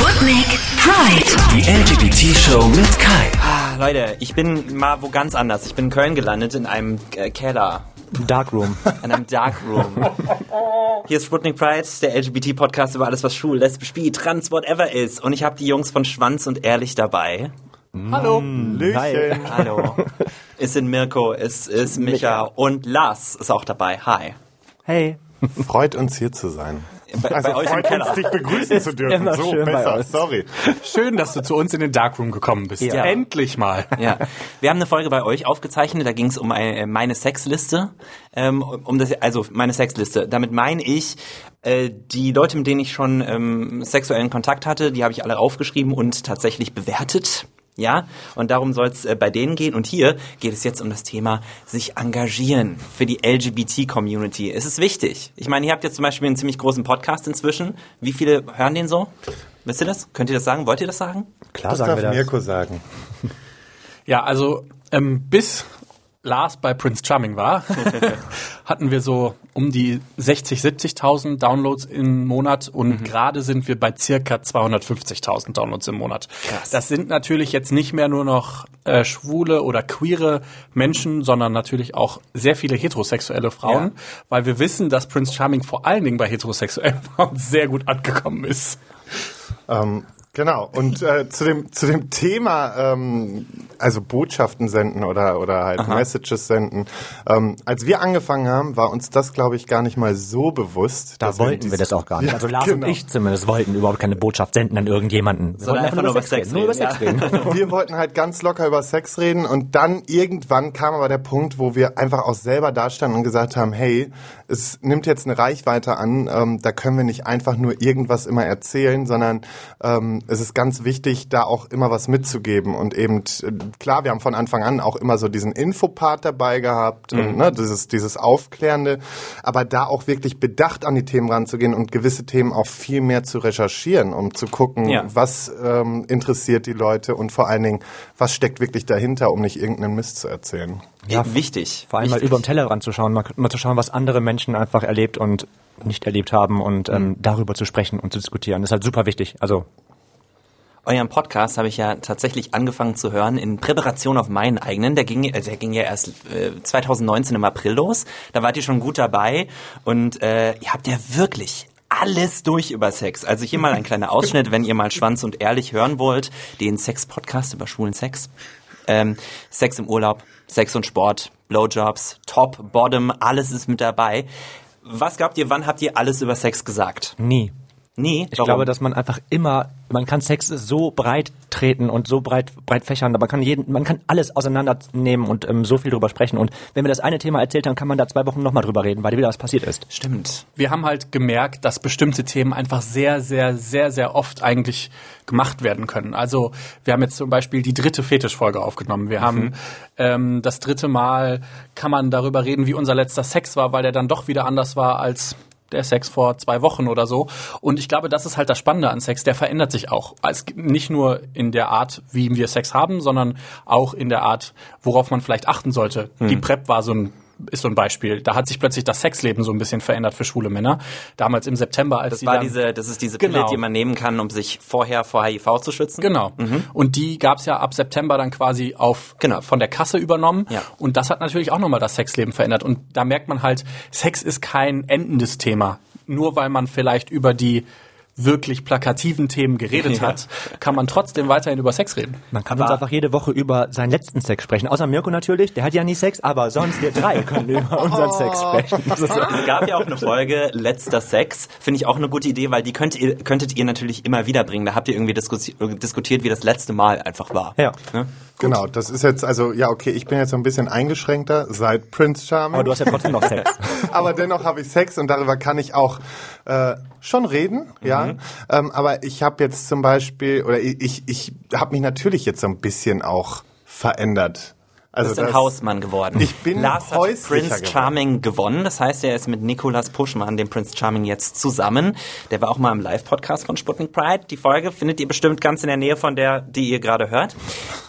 Sputnik Pride. Die LGBT-Show mit Kai. Ah, Leute, ich bin mal wo ganz anders. Ich bin in Köln gelandet in einem äh, Keller. Darkroom. In einem Darkroom. Hier ist Sputnik Pride, der LGBT-Podcast über alles, was schwul, lesbisch, bi, trans, whatever ist. Und ich habe die Jungs von Schwanz und Ehrlich dabei. Hallo. Hi. Hallo. es sind Mirko, es ist Micha und Lars ist auch dabei. Hi. Hey. Freut uns hier zu sein. Bei, Also bei euch im Keller. uns, dich begrüßen zu dürfen. So, besser, sorry. Schön, dass du zu uns in den Darkroom gekommen bist. Ja. Endlich mal. Ja, wir haben eine Folge bei euch aufgezeichnet, da ging es um eine, meine Sexliste. Ähm, um das, also meine Sexliste. Damit meine ich, äh, die Leute, mit denen ich schon ähm, sexuellen Kontakt hatte, die habe ich alle aufgeschrieben und tatsächlich bewertet. Ja, und darum soll es äh, bei denen gehen. Und hier geht es jetzt um das Thema sich engagieren für die LGBT-Community. Es ist wichtig. Ich meine, ihr habt jetzt zum Beispiel einen ziemlich großen Podcast inzwischen. Wie viele hören den so? Wisst ihr das? Könnt ihr das sagen? Wollt ihr das sagen? Klar Das sagen darf wir das. Mirko sagen. Ja, also ähm, bis Lars bei Prince Charming war, hatten wir so um die 60, 70.000 Downloads im Monat und gerade sind wir bei circa 250.000 Downloads im Monat. Krass. Das sind natürlich jetzt nicht mehr nur noch äh, schwule oder queere Menschen, sondern natürlich auch sehr viele heterosexuelle Frauen, Ja. weil wir wissen, dass Prince Charming vor allen Dingen bei heterosexuellen Frauen sehr gut angekommen ist. Ähm, genau. Und äh, zu dem zu dem Thema, ähm, also Botschaften senden oder oder halt Messages senden. Ähm, als wir angefangen haben, war uns das, glaube ich, gar nicht mal so bewusst. Da dass wollten dies- wir das auch gar nicht. Ja, also Lars genau. und ich zumindest wollten überhaupt keine Botschaft senden an irgendjemanden. Wir Sondern wollten einfach nur über Sex reden. Nur über Sex reden. Wir wollten halt ganz locker über Sex reden und dann irgendwann kam aber der Punkt, wo wir einfach auch selber dastanden und gesagt haben, hey, es nimmt jetzt eine Reichweite an, ähm, da können wir nicht einfach nur irgendwas immer erzählen, sondern ähm, es ist ganz wichtig, da auch immer was mitzugeben und eben, klar, wir haben von Anfang an auch immer so diesen Infopart dabei gehabt, und, ne, dieses, dieses Aufklärende, aber da auch wirklich bedacht an die Themen ranzugehen und gewisse Themen auch viel mehr zu recherchieren, um zu gucken, Ja. was ähm, interessiert die Leute und vor allen Dingen, was steckt wirklich dahinter, um nicht irgendeinen Mist zu erzählen. Ja, wichtig. Vor allem mal wichtig. über den Tellerrand zu schauen, mal, mal zu schauen, was andere Menschen einfach erlebt und nicht erlebt haben und ähm, darüber zu sprechen und zu diskutieren. Das ist halt super wichtig. Also Euren Podcast habe ich ja tatsächlich angefangen zu hören in Präparation auf meinen eigenen. Der ging, äh, der ging ja erst äh, 2019 im April los. Da wart ihr schon gut dabei und äh, ihr habt ja wirklich alles durch über Sex. Also hier mal ein kleiner Ausschnitt, wenn ihr mal Schwanz und Ehrlich hören wollt, den Sex-Podcast über schwulen Sex. Ähm, Sex im Urlaub, Sex und Sport, Blowjobs, Top, Bottom, alles ist mit dabei. Was glaubt ihr, wann habt ihr alles über Sex gesagt? nie. Nie? Ich glaube, dass man einfach immer, man kann Sex so breit treten und so breit, breit fächern, man kann jeden, man kann alles auseinandernehmen und ähm, so viel drüber sprechen. Und wenn wir das eine Thema erzählt, dann kann man da zwei Wochen nochmal drüber reden, weil wieder was passiert ist. Stimmt. wir haben halt gemerkt, dass bestimmte Themen einfach sehr, sehr, sehr, sehr oft eigentlich gemacht werden können. Also wir haben jetzt zum Beispiel die dritte Fetischfolge aufgenommen. Wir haben ähm, das dritte Mal kann man darüber reden, wie unser letzter Sex war, weil der dann doch wieder anders war als der Sex vor zwei Wochen oder so. Und ich glaube, das ist halt das Spannende an Sex. Der verändert sich auch. Gibt nicht nur in der Art, wie wir Sex haben, sondern auch in der Art, worauf man vielleicht achten sollte. Die PrEP war so ein ist so ein Beispiel. Da hat sich plötzlich das Sexleben so ein bisschen verändert für schwule Männer. Damals im September, als Das die war dann, diese, das ist diese Pille, Genau. die man nehmen kann, um sich vorher vor HIV zu schützen. Genau. Und die gab's ja ab September dann quasi auf Genau. von der Kasse übernommen. Ja. Und das hat natürlich auch nochmal das Sexleben verändert. Und da merkt man halt, Sex ist kein endendes Thema. Nur weil man vielleicht über die wirklich plakativen Themen geredet Ja. hat, kann man trotzdem weiterhin über Sex reden. Man kann uns einfach jede Woche über seinen letzten Sex sprechen. Außer Mirko natürlich, der hat ja nie Sex, aber sonst wir drei können über unseren Sex sprechen. Das ist so. Es gab ja auch eine Folge Letzter Sex, finde ich auch eine gute Idee, weil die könnt ihr, könntet ihr natürlich immer wieder bringen. Da habt ihr irgendwie diskussi diskutiert, wie das letzte Mal einfach war. Ja. Ne? Genau, das ist jetzt, also ja, okay, ich bin jetzt so ein bisschen eingeschränkter seit Prince Charming. Aber du hast ja trotzdem noch Sex. aber dennoch habe ich Sex und darüber kann ich auch äh, schon reden, ja. Ähm, aber ich habe jetzt zum Beispiel, oder ich, ich, ich habe mich natürlich jetzt so ein bisschen auch verändert. Du Also bist ein das- Hausmann geworden. Ich bin Lars hat Prince geworden. Charming gewonnen. Das heißt, er ist mit Nicolas Puschmann, dem Prince Charming, jetzt zusammen. Der war auch mal im Live-Podcast von Sputnik Pride. Die Folge findet ihr bestimmt ganz in der Nähe von der, die ihr gerade hört.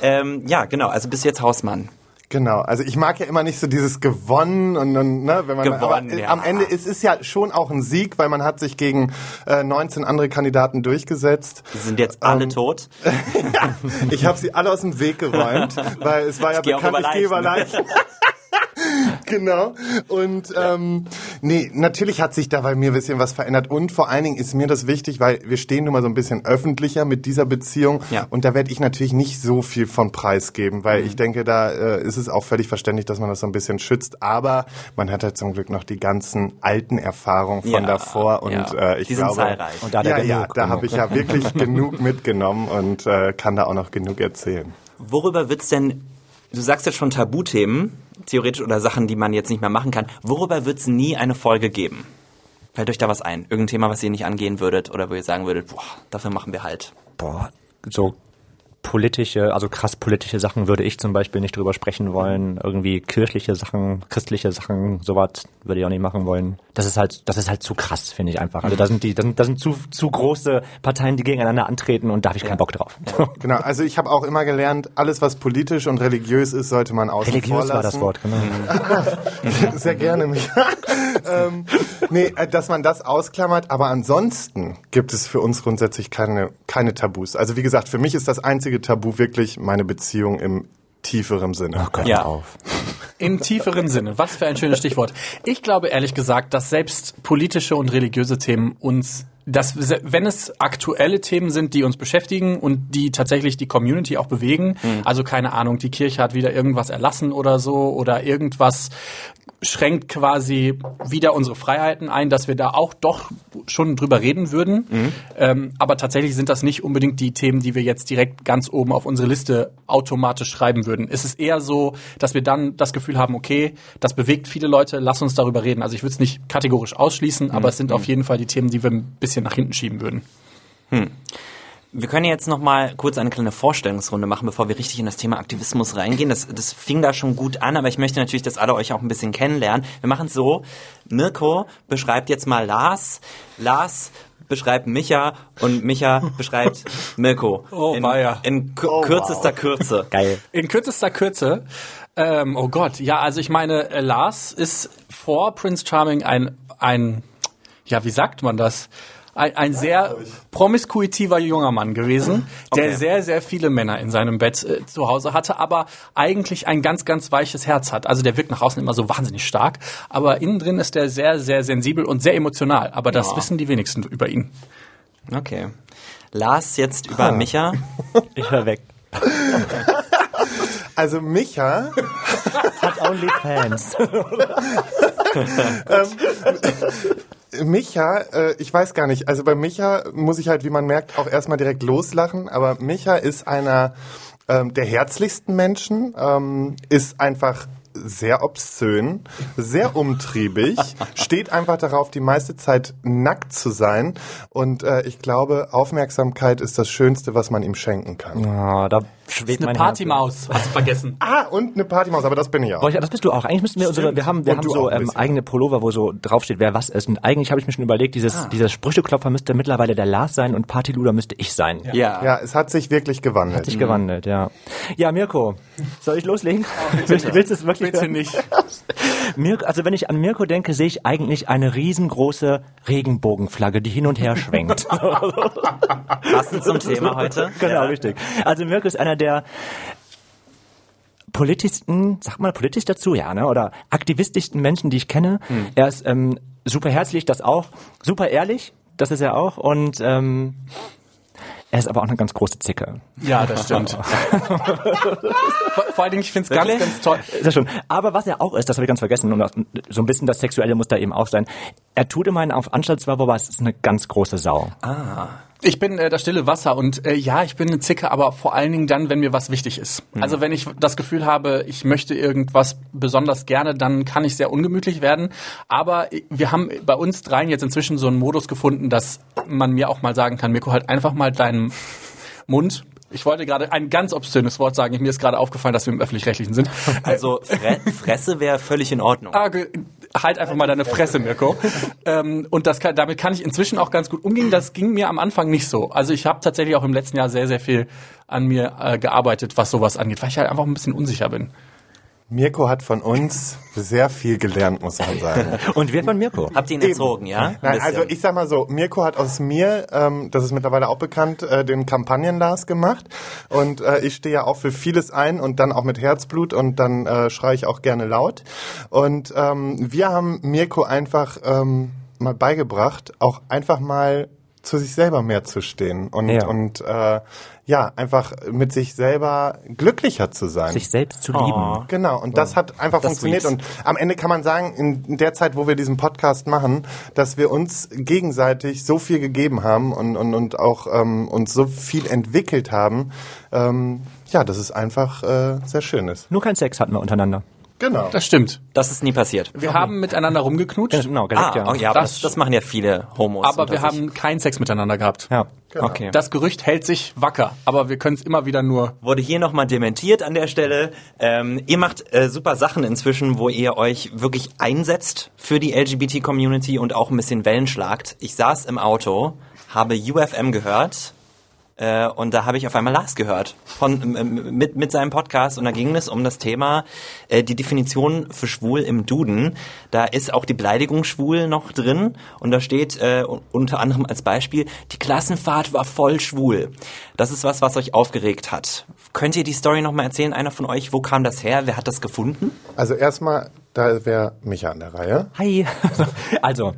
Ähm, ja, genau. Also bis jetzt Hausmann. Genau, also ich mag ja immer nicht so dieses gewonnen und, und ne, wenn man Gewonnen, aber, ja. am Ende ist es ja schon auch ein Sieg, weil man hat sich gegen äh, 19 andere Kandidaten durchgesetzt. Die sind jetzt alle Ähm, tot. Ich habe sie alle aus dem Weg geräumt, weil es war ja Ich bekannt, ich gehe über. Leichen. genau. Und ähm, nee, natürlich hat sich da bei mir ein bisschen was verändert. Und vor allen Dingen ist mir das wichtig, weil wir stehen nun mal so ein bisschen öffentlicher mit dieser Beziehung. Ja. Und da werde ich natürlich nicht so viel von preisgeben, weil ich denke, da äh, ist es auch völlig verständlich, dass man das so ein bisschen schützt. Aber man hat ja zum Glück noch die ganzen alten Erfahrungen von Ja, davor. Und ja. äh, ich Die sind glaube, zahlreich. Und da ja, ja, genug, da habe ich ja wirklich genug mitgenommen und äh, kann da auch noch genug erzählen. Worüber wird's denn, du sagst jetzt schon Tabuthemen, theoretisch oder Sachen, die man jetzt nicht mehr machen kann. Worüber wird's nie eine Folge geben? Fällt euch da was ein? Irgendein Thema, was ihr nicht angehen würdet oder wo ihr sagen würdet, boah, dafür machen wir halt. Boah, so politische, also krass politische Sachen würde ich zum Beispiel nicht drüber sprechen wollen. Irgendwie kirchliche Sachen, christliche Sachen, sowas würde ich auch nicht machen wollen. Das ist halt, das ist halt zu krass, finde ich einfach. Also da sind die, da sind, da sind zu, zu große Parteien, die gegeneinander antreten und da habe ich keinen Bock drauf. Genau, also ich habe auch immer gelernt, alles was politisch und religiös ist, sollte man außen Religiös war das Wort, genau. Sehr gerne, mich. ähm, nee, äh, dass man das ausklammert, aber ansonsten gibt es für uns grundsätzlich keine, keine Tabus. Also wie gesagt, für mich ist das einzige Tabu wirklich meine Beziehung im tieferen Sinne. Oh Gott, Ja. ja. auf. Im tieferen Sinne. Was für ein schönes Stichwort. Ich glaube ehrlich gesagt, dass selbst politische und religiöse Themen uns, dass wenn es aktuelle Themen sind, die uns beschäftigen und die tatsächlich die Community auch bewegen, also keine Ahnung, die Kirche hat wieder irgendwas erlassen oder so oder irgendwas schränkt quasi wieder unsere Freiheiten ein, dass wir da auch doch schon drüber reden würden. Ähm, aber tatsächlich sind das nicht unbedingt die Themen, die wir jetzt direkt ganz oben auf unsere Liste automatisch schreiben würden. Es ist eher so, dass wir dann das Gefühl haben, okay, das bewegt viele Leute, lass uns darüber reden. Also ich würde es nicht kategorisch ausschließen, aber es sind auf jeden Fall die Themen, die wir ein bisschen nach hinten schieben würden. Wir können jetzt noch mal kurz eine kleine Vorstellungsrunde machen, bevor wir richtig in das Thema Aktivismus reingehen. Das, das fing da schon gut an, aber ich möchte natürlich, dass alle euch auch ein bisschen kennenlernen. Wir machen es so, Mirko beschreibt jetzt mal Lars, Lars beschreibt Micha und Micha beschreibt Mirko. Oh, in, weia. in Oh, wow. kürzester Kürze. Geil. In kürzester Kürze. Ähm, oh Gott, ja, also ich meine, äh, Lars ist vor Prince Charming ein, ein, ja, wie sagt man das? Ein, ein sehr promiskuitiver junger Mann gewesen, der Okay. sehr, sehr viele Männer in seinem Bett äh, zu Hause hatte, aber eigentlich ein ganz, ganz weiches Herz hat. Also der wirkt nach außen immer so wahnsinnig stark, aber innen drin ist der sehr, sehr sensibel und sehr emotional. Aber das Ja. wissen die wenigsten über ihn. Okay. Lars jetzt über Micha. Ich höre weg. Also Micha, Hat only fans. Micha, äh, ich weiß gar nicht, also bei Micha muss ich halt, wie man merkt, auch erstmal direkt loslachen, aber Micha ist einer ähm, der herzlichsten Menschen, ähm, ist einfach sehr obszön, sehr umtriebig, steht einfach darauf, die meiste Zeit nackt zu sein. Und äh, ich glaube, Aufmerksamkeit ist das Schönste, was man ihm schenken kann. Oh, da schwebt Eine mein Partymaus, hast du vergessen. Ah, und eine Partymaus, aber das bin ich auch. Ja, das bist du auch. Eigentlich müssten wir unsere, wir haben, wir Und haben so ähm, eigene Pullover, wo so draufsteht, wer was ist. Und eigentlich habe ich mir schon überlegt, dieses, dieser Sprücheklopfer müsste mittlerweile der Lars sein und Partyluder müsste ich sein. Ja. Ja, es hat sich wirklich gewandelt. Hat sich gewandelt, ja. Ja, Mirko, soll ich loslegen? willst, willst du es wirklich Bitte hören? nicht. Mirko, also wenn ich an Mirko denke, sehe ich eigentlich eine riesengroße Regenbogenflagge, die hin und her schwenkt. Passend zum Thema heute. genau, richtig. Also Mirko ist einer der politischsten, sag mal politisch dazu, ja, ne? Oder aktivistischsten Menschen, die ich kenne. Er ist ähm, super herzlich, das auch, super ehrlich, das ist er auch und ähm, er ist aber auch eine ganz große Zicke. Ja, das stimmt. vor, vor allen Dingen, ich finde es ganz, ganz toll. Das schon. Aber was er auch ist, das habe ich ganz vergessen, und so ein bisschen das Sexuelle muss da eben auch sein. Er tut immerhin auf Anstaltswerbung, aber es ist eine ganz große Sau. Ich bin äh, das stille Wasser und äh, ja, ich bin eine Zicke, aber vor allen Dingen dann, wenn mir was wichtig ist. Also wenn ich das Gefühl habe, ich möchte irgendwas besonders gerne, dann kann ich sehr ungemütlich werden. Aber wir haben bei uns dreien jetzt inzwischen so einen Modus gefunden, dass man mir auch mal sagen kann, Mirko, halt einfach mal deinen Mund. Ich wollte gerade ein ganz obszönes Wort sagen. Mir ist gerade aufgefallen, dass wir im Öffentlich-Rechtlichen sind. Also Fre Fresse wäre völlig in Ordnung. Ah, halt einfach mal deine Fresse, Mirko. ähm, und das kann, damit kann ich inzwischen auch ganz gut umgehen. Das ging mir am Anfang nicht so. Also ich habe tatsächlich auch im letzten Jahr sehr, sehr viel an mir äh, gearbeitet, was sowas angeht, weil ich halt einfach ein bisschen unsicher bin. Mirko hat von uns sehr viel gelernt, muss man sagen. Und wir von Mirko. Habt ihr ihn erzogen, ja? Ein Nein, also ich sag mal so, Mirko hat aus mir, ähm, das ist mittlerweile auch bekannt, äh, den Kampagnen-Lars gemacht. Und äh, ich stehe ja auch für vieles ein und dann auch mit Herzblut und dann äh, schreie ich auch gerne laut. Und ähm, wir haben Mirko einfach ähm, mal beigebracht, auch einfach mal zu sich selber mehr zu stehen und, Ja. und äh, ja, einfach mit sich selber glücklicher zu sein. Sich selbst zu lieben. Genau, und das hat einfach Das funktioniert. sweet. Und am Ende kann man sagen, in der Zeit, wo wir diesen Podcast machen, dass wir uns gegenseitig so viel gegeben haben und, und, und auch ähm, uns so viel entwickelt haben, ähm, ja, dass es einfach äh, sehr schön ist. Nur kein Sex hatten wir untereinander. Genau. Das stimmt. das ist nie passiert. Wir haben miteinander rumgeknutscht, Genau, geleckt, Ah, ja. oh, ja, Das- das, das machen ja viele Homos. aber wir haben keinen Sex miteinander gehabt. Ja. Okay. Das Gerücht hält sich wacker, aber wir können es immer wieder nur wurde hier nochmal dementiert an der Stelle. Ähm, ihr macht äh, super Sachen inzwischen, wo ihr euch wirklich einsetzt für die LGBT-Community und auch ein bisschen Wellen schlagt. Ich saß im Auto, habe UFM gehört äh, und da habe ich auf einmal Lars gehört von ähm, mit mit seinem Podcast und da ging es um das Thema äh, die Definition für schwul im Duden. Da ist auch die Beleidigung schwul noch drin und da steht äh, un- unter anderem als Beispiel die Klassenfahrt war voll schwul. Das ist was, was euch aufgeregt hat. Könnt ihr die Story noch mal erzählen? Einer von euch, wo kam das her? Wer hat das gefunden? Also erstmal, da wäre Micha an der Reihe. Hi. Also,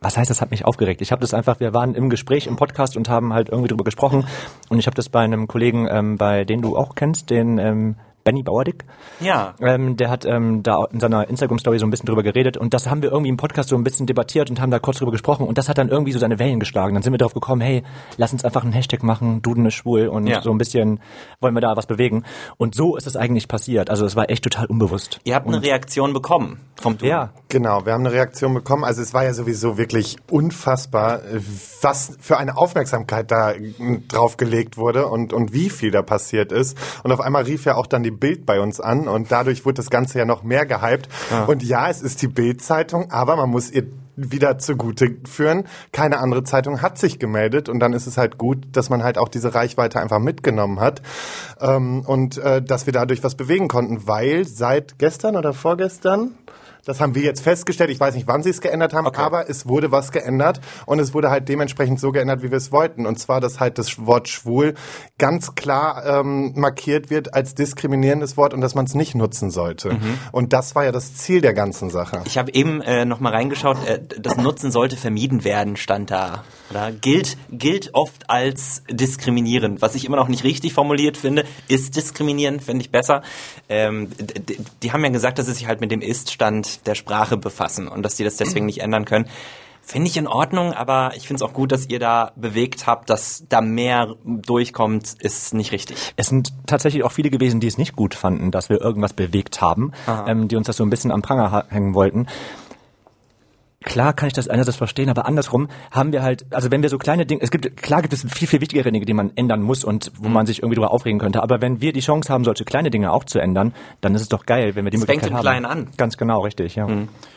was heißt, das hat mich aufgeregt? Ich habe das einfach, wir waren im Gespräch im Podcast und haben halt irgendwie drüber gesprochen und ich habe das bei einem Kollegen, ähm, bei den du auch kennst, den ähm, Benny Bauerdick. Ja. Ähm, der hat ähm, da in seiner Instagram-Story so ein bisschen drüber geredet und das haben wir irgendwie im Podcast so ein bisschen debattiert und haben da kurz drüber gesprochen und das hat dann irgendwie so seine Wellen geschlagen. Dann sind wir darauf gekommen, hey, lass uns einfach einen Hashtag machen, Duden ist schwul und Ja. so ein bisschen wollen wir da was bewegen. Und so ist es eigentlich passiert. Also es war echt total unbewusst. Ihr habt eine Reaktion bekommen vom Duden. Ja, Genau, wir haben eine Reaktion bekommen. Also es war ja sowieso wirklich unfassbar, was für eine Aufmerksamkeit da mm, draufgelegt wurde und, und wie viel da passiert ist. Und auf einmal rief ja auch dann die Bild bei uns an und dadurch wurde das Ganze ja noch mehr gehypt. Und ja, es ist die Bild-Zeitung, aber man muss ihr wieder zugute führen. Keine andere Zeitung hat sich gemeldet und dann ist es halt gut, dass man halt auch diese Reichweite einfach mitgenommen hat ähm, und äh, dass wir dadurch was bewegen konnten, weil seit gestern oder vorgestern das haben wir jetzt festgestellt. Ich weiß nicht, wann sie es geändert haben, aber es wurde was geändert und es wurde halt dementsprechend so geändert, wie wir es wollten. Und zwar, dass halt das Wort schwul ganz klar ähm, markiert wird als diskriminierendes Wort und dass man es nicht nutzen sollte. Und das war ja das Ziel der ganzen Sache. Ich habe eben äh, noch mal reingeschaut, äh, das Nutzen sollte vermieden werden, stand da. Oder? Gilt, gilt oft als diskriminierend, was ich immer noch nicht richtig formuliert finde. Ist diskriminierend, finde ich besser. Ähm, d- d- die haben ja gesagt, dass sie sich halt mit dem Ist-Stand der Sprache befassen und dass die das deswegen nicht ändern können. Finde ich in Ordnung, aber ich finde es auch gut, dass ihr da bewegt habt, dass da mehr durchkommt, ist nicht richtig. Es sind tatsächlich auch viele gewesen, die es nicht gut fanden, dass wir irgendwas bewegt haben, ähm, die uns das so ein bisschen am Pranger hängen wollten. Klar kann ich das einerseits verstehen, aber andersrum haben wir halt, also wenn wir so kleine Dinge, es gibt, klar gibt es viel, viel wichtigere Dinge, die man ändern muss und wo man sich irgendwie drüber aufregen könnte, aber wenn wir die Chance haben, solche kleine Dinge auch zu ändern, dann ist es doch geil, wenn wir die Es fängt Möglichkeit im haben. Kleinen an. Ganz genau, richtig, ja.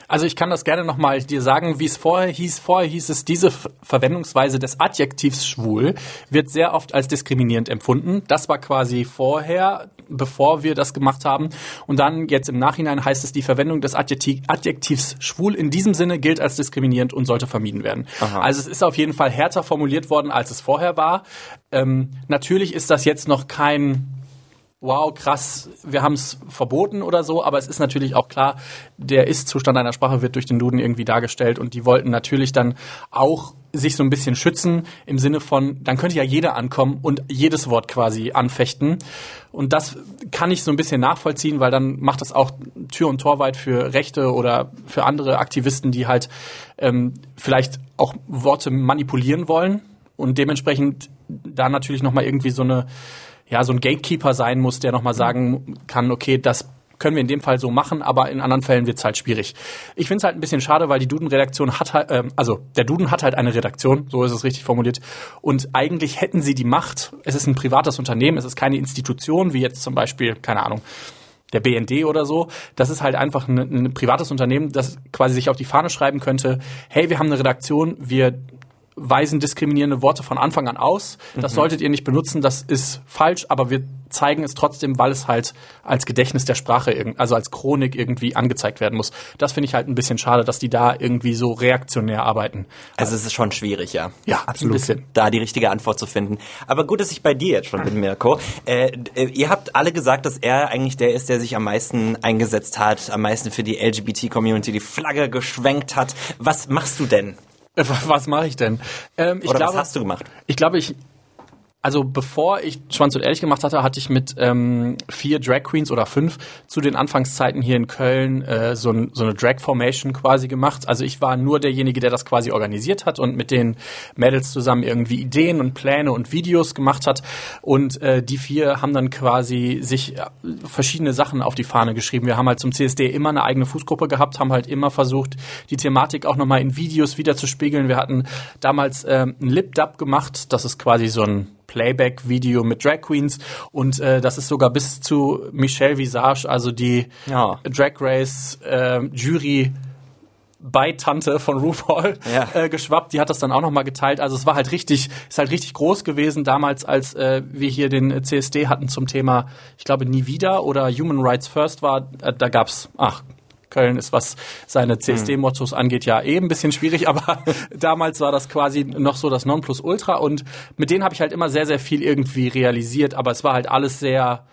Also ich kann das gerne nochmal dir sagen, wie es vorher hieß. Vorher hieß es, diese Verwendungsweise des Adjektivs schwul wird sehr oft als diskriminierend empfunden. Das war quasi vorher, bevor wir das gemacht haben. Und dann jetzt im Nachhinein heißt es, die Verwendung des Adjektiv, Adjektivs schwul in diesem Sinne gilt als diskriminierend und sollte vermieden werden. Also es ist auf jeden Fall härter formuliert worden, als es vorher war. Ähm, natürlich ist das jetzt noch kein wow, krass, wir haben es verboten oder so, aber es ist natürlich auch klar, der Ist-Zustand einer Sprache wird durch den Duden irgendwie dargestellt und die wollten natürlich dann auch sich so ein bisschen schützen im Sinne von, dann könnte ja jeder ankommen und jedes Wort quasi anfechten. Und das kann ich so ein bisschen nachvollziehen, weil dann macht das auch Tür und Tor weit für Rechte oder für andere Aktivisten, die halt ähm, vielleicht auch Worte manipulieren wollen und dementsprechend da natürlich nochmal irgendwie so eine ja, so ein Gatekeeper sein muss, der nochmal sagen kann, okay, das können wir in dem Fall so machen, aber in anderen Fällen wird's halt schwierig. Ich finde es halt ein bisschen schade, weil die Duden-Redaktion hat halt, ähm, also der Duden hat halt eine Redaktion, so ist es richtig formuliert, und eigentlich hätten sie die Macht, es ist ein privates Unternehmen, es ist keine Institution, wie jetzt zum Beispiel, keine Ahnung, der BND oder so, das ist halt einfach ein, ein privates Unternehmen, das quasi sich auf die Fahne schreiben könnte, hey, wir haben eine Redaktion, wir weisen diskriminierende Worte von Anfang an aus. Das solltet ihr nicht benutzen, das ist falsch, aber wir zeigen es trotzdem, weil es halt als Gedächtnis der Sprache, also als Chronik irgendwie angezeigt werden muss. Das finde ich halt ein bisschen schade, dass die da irgendwie so reaktionär arbeiten. Also es ist schon schwierig, ja. Ja, absolut. Ein bisschen. da die richtige Antwort zu finden. Aber gut, dass ich bei dir jetzt schon bin, Mirko. Äh, äh, ihr habt alle gesagt, dass er eigentlich der ist, der sich am meisten eingesetzt hat, am meisten für die LGBT-Community die Flagge geschwenkt hat. Was machst du denn? Äh, Was mache ich denn? Ähm, ich Oder glaube, was hast du gemacht? Ich glaube, ich. Also bevor ich Schwanz und Ehrlich gemacht hatte, hatte ich mit ähm, vier Drag Queens oder fünf zu den Anfangszeiten hier in Köln äh, so, ein, so eine Drag Formation quasi gemacht. Also ich war nur derjenige, der das quasi organisiert hat und mit den Mädels zusammen irgendwie Ideen und Pläne und Videos gemacht hat. Und äh, die vier haben dann quasi sich äh, verschiedene Sachen auf die Fahne geschrieben. Wir haben halt zum CSD immer eine eigene Fußgruppe gehabt, haben halt immer versucht, die Thematik auch nochmal in Videos wieder zu spiegeln. Wir hatten damals ähm, ein Lip-Dub gemacht. Das ist quasi so ein Playback-Video mit Drag Queens und äh, das ist sogar bis zu Michelle Visage, also die Ja. Drag Race äh, Jury Beitante von RuPaul Ja. äh, geschwappt. Die hat das dann auch nochmal geteilt. Also es war halt richtig, ist halt richtig groß gewesen damals, als äh, wir hier den CSD hatten zum Thema, ich glaube, nie wieder oder Human Rights First war. Äh, da gab's, ach, Köln ist, was seine CSD-Mottos angeht, ja eh ein bisschen schwierig, aber damals war das quasi noch so das Nonplusultra und mit denen habe ich halt immer sehr, sehr viel irgendwie realisiert, aber es war halt alles sehr,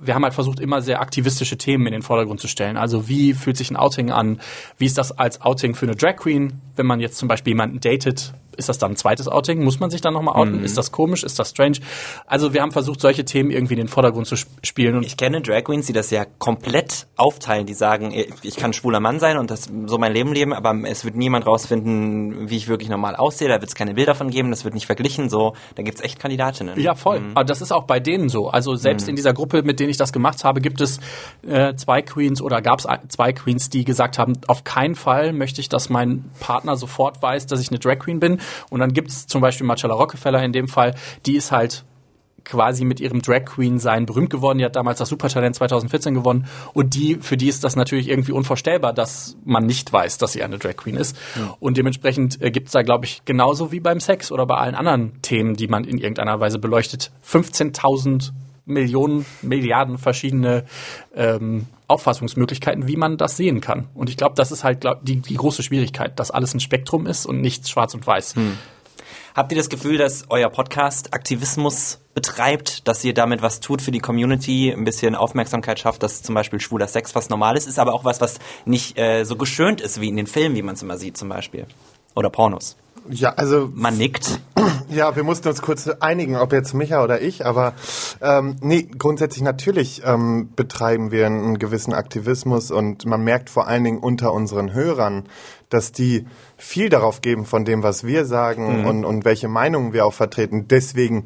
wir haben halt versucht, immer sehr aktivistische Themen in den Vordergrund zu stellen. Also wie fühlt sich ein Outing an? Wie ist das als Outing für eine Drag Queen? Wenn man jetzt zum Beispiel jemanden datet, ist das dann ein zweites Outing? Muss man sich dann nochmal outen? Ist das komisch? Ist das strange? Also wir haben versucht, solche Themen irgendwie in den Vordergrund zu sp- spielen. Und Ich kenne Drag Queens, die das ja komplett aufteilen, die sagen, ich kann schwuler Mann sein und das so mein Leben leben, aber es wird niemand rausfinden, wie ich wirklich normal aussehe, da wird es keine Bilder von geben, das wird nicht verglichen, so, da gibt's echt Kandidatinnen. Ja, voll. Aber das ist auch bei denen so. Also selbst in dieser Gruppe, mit denen ich das gemacht habe, gibt es äh, zwei Queens oder gab es zwei Queens, die gesagt haben, auf keinen Fall möchte ich, dass mein Partner sofort weiß, dass ich eine Drag Queen bin. Und dann gibt es zum Beispiel Marcella Rockefeller in dem Fall, die ist halt quasi mit ihrem Drag Queen sein berühmt geworden. Die hat damals das Supertalent 2014 gewonnen. Und die, für die ist das natürlich irgendwie unvorstellbar, dass man nicht weiß, dass sie eine Drag Queen ist. Und dementsprechend äh, gibt es da, glaube ich, genauso wie beim Sex oder bei allen anderen Themen, die man in irgendeiner Weise beleuchtet, 15.000 Millionen, Milliarden verschiedene ähm, Auffassungsmöglichkeiten, wie man das sehen kann. Und ich glaube, das ist halt glaub, die, die große Schwierigkeit, dass alles ein Spektrum ist und nichts schwarz und weiß. Habt ihr das Gefühl, dass euer Podcast Aktivismus betreibt, dass ihr damit was tut für die Community, ein bisschen Aufmerksamkeit schafft, dass zum Beispiel schwuler Sex was Normales ist, aber auch was, was nicht äh, so geschönt ist wie in den Filmen, wie man es immer sieht zum Beispiel. Oder Pornos. Ja, also Man nickt. Ja, wir mussten uns kurz einigen, ob jetzt Micha oder ich, aber ähm, nee, grundsätzlich natürlich ähm, betreiben wir einen gewissen Aktivismus und man merkt vor allen Dingen unter unseren Hörern, dass die viel darauf geben von dem, was wir sagen und, und welche Meinungen wir auch vertreten. Deswegen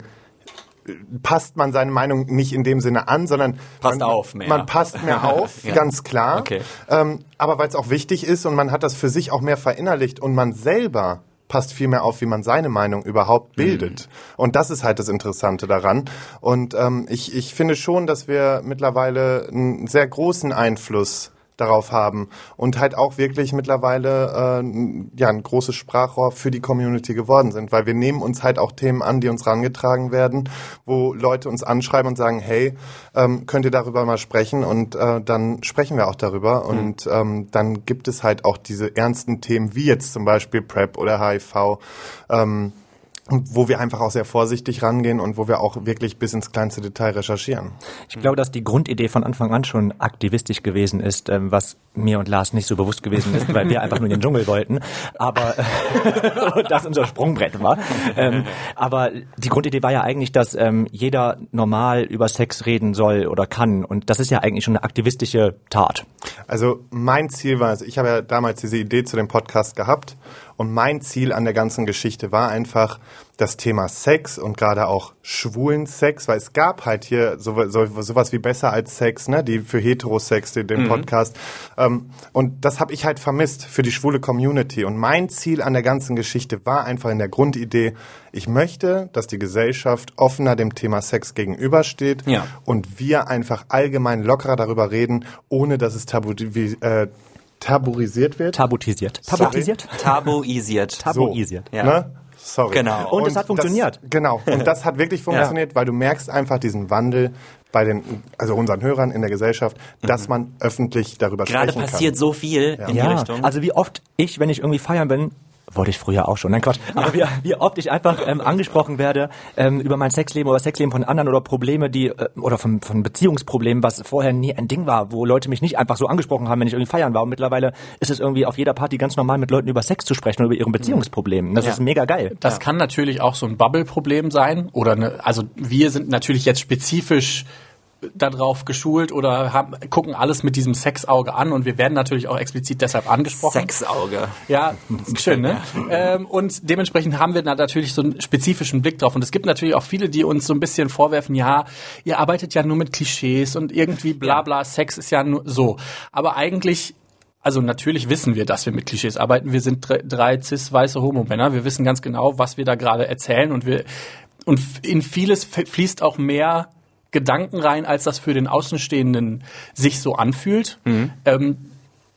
äh, passt man seine Meinung nicht in dem Sinne an, sondern Passt man, auf mehr. man passt mehr auf, Ja. ganz klar. Okay. Ähm, aber weil es auch wichtig ist und man hat das für sich auch mehr verinnerlicht und man selber passt viel mehr auf, wie man seine Meinung überhaupt bildet. Und das ist halt das Interessante daran. Und ähm, ich, ich finde schon, dass wir mittlerweile einen sehr großen Einfluss darauf haben. Und halt auch wirklich mittlerweile äh, ja ein großes Sprachrohr für die Community geworden sind, weil wir nehmen uns halt auch Themen an, die uns rangetragen werden, wo Leute uns anschreiben und sagen, hey, ähm, könnt ihr darüber mal sprechen? Und äh, dann sprechen wir auch darüber. Und ähm, dann gibt es halt auch diese ernsten Themen wie jetzt zum Beispiel PrEP oder HIV. Ähm, und wo wir einfach auch sehr vorsichtig rangehen und wo wir auch wirklich bis ins kleinste Detail recherchieren. Ich glaube, dass die Grundidee von Anfang an schon aktivistisch gewesen ist, ähm, was mir und Lars nicht so bewusst gewesen ist, weil wir einfach nur in den Dschungel wollten. Aber das unser Sprungbrett war. Ähm, aber die Grundidee war ja eigentlich, dass ähm, jeder normal über Sex reden soll oder kann. Und das ist ja eigentlich schon eine aktivistische Tat. Also mein Ziel war, also ich habe ja damals diese Idee zu dem Podcast gehabt und mein Ziel an der ganzen Geschichte war einfach das Thema Sex und gerade auch schwulen Sex, weil es gab halt hier so, so, sowas wie besser als Sex, ne, die für Heterosex, den, den Podcast. Ähm, und das habe ich halt vermisst für die schwule Community. Und mein Ziel an der ganzen Geschichte war einfach in der Grundidee, ich möchte, dass die Gesellschaft offener dem Thema Sex gegenübersteht Ja. und wir einfach allgemein lockerer darüber reden, ohne dass es tabu wie, äh, tabuisiert wird. Tabutisiert. Sorry? Tabutisiert? Tabuisiert. Tabuisiert. Ja. Ne? Sorry. Genau. Und es hat funktioniert. Das, genau. Und das hat wirklich funktioniert, weil du merkst einfach diesen Wandel bei den, also unseren Hörern in der Gesellschaft, dass man öffentlich darüber Gerade sprechen passiert kann. so viel in die Ja, Richtung. also wie oft ich, wenn ich irgendwie feiern bin, wollte ich früher auch schon, nein Quatsch, aber wie, wie oft ich einfach ähm, angesprochen werde ähm, über mein Sexleben oder Sexleben von anderen oder Probleme, die äh, oder von, von Beziehungsproblemen, was vorher nie ein Ding war, wo Leute mich nicht einfach so angesprochen haben, wenn ich irgendwie feiern war. Und mittlerweile ist es irgendwie auf jeder Party ganz normal, mit Leuten über Sex zu sprechen oder über ihre Beziehungsprobleme. Das Ja. ist mega geil. Das kann natürlich auch so ein Bubble-Problem sein. Oder eine, also wir sind natürlich jetzt spezifisch darauf geschult oder haben, gucken alles mit diesem Sexauge an und wir werden natürlich auch explizit deshalb angesprochen. Sexauge. Ja, schön, ne? ähm, und dementsprechend haben wir da natürlich so einen spezifischen Blick drauf. Und es gibt natürlich auch viele, die uns so ein bisschen vorwerfen, ja, ihr arbeitet ja nur mit Klischees und irgendwie bla bla, Sex ist ja nur so. Aber eigentlich also natürlich wissen wir, dass wir mit Klischees arbeiten. Wir sind drei, drei cis-weiße Homo-Männer. Wir wissen ganz genau, was wir da gerade erzählen und wir und in vieles fließt auch mehr Gedanken rein, als das für den Außenstehenden sich so anfühlt. Ähm,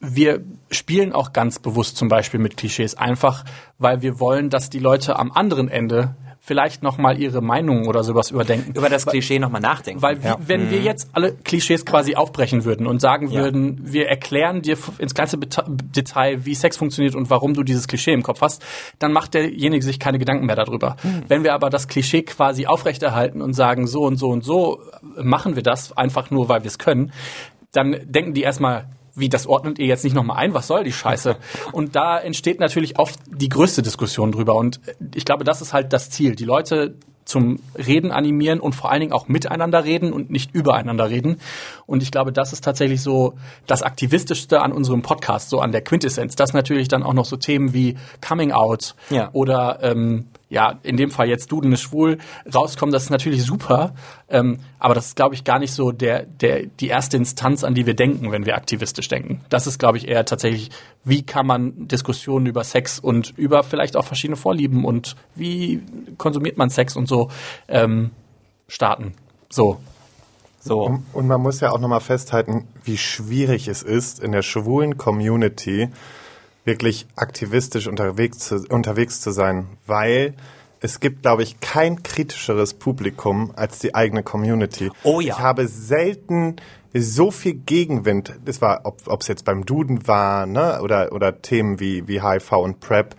wir spielen auch ganz bewusst zum Beispiel mit Klischees, einfach weil wir wollen, dass die Leute am anderen Ende vielleicht nochmal ihre Meinung oder sowas überdenken. Über das Klischee nochmal nachdenken. Weil wie, wenn wir jetzt alle Klischees quasi aufbrechen würden und sagen Ja. würden, wir erklären dir ins ganze Beta- Detail, wie Sex funktioniert und warum du dieses Klischee im Kopf hast, dann macht derjenige sich keine Gedanken mehr darüber. Wenn wir aber das Klischee quasi aufrechterhalten und sagen, so und so und so machen wir das einfach nur, weil wir es können, dann denken die erstmal, wie, das ordnet ihr jetzt nicht nochmal ein? Was soll die Scheiße? Und da entsteht natürlich oft die größte Diskussion drüber. Und ich glaube, das ist halt das Ziel. Die Leute zum Reden animieren und vor allen Dingen auch miteinander reden und nicht übereinander reden. Und ich glaube, das ist tatsächlich so das Aktivistischste an unserem Podcast, so an der Quintessenz. Dass natürlich dann auch noch so Themen wie Coming Out Ja. oder ähm, ja, in dem Fall jetzt Duden ist schwul, rauskommen, das ist natürlich super. Ähm, aber das ist, glaube ich, gar nicht so der, der, die erste Instanz, an die wir denken, wenn wir aktivistisch denken. Das ist, glaube ich, eher tatsächlich, wie kann man Diskussionen über Sex und über vielleicht auch verschiedene Vorlieben und wie konsumiert man Sex und so ähm, starten. So. so. Und man muss ja auch nochmal festhalten, wie schwierig es ist, in der schwulen Community wirklich aktivistisch unterwegs zu, unterwegs zu sein, weil es gibt, glaube ich, kein kritischeres Publikum als die eigene Community. Oh ja. Ich habe selten so viel Gegenwind, das war, ob es jetzt beim Duden war, ne, oder, oder Themen wie, wie HIV und PrEP,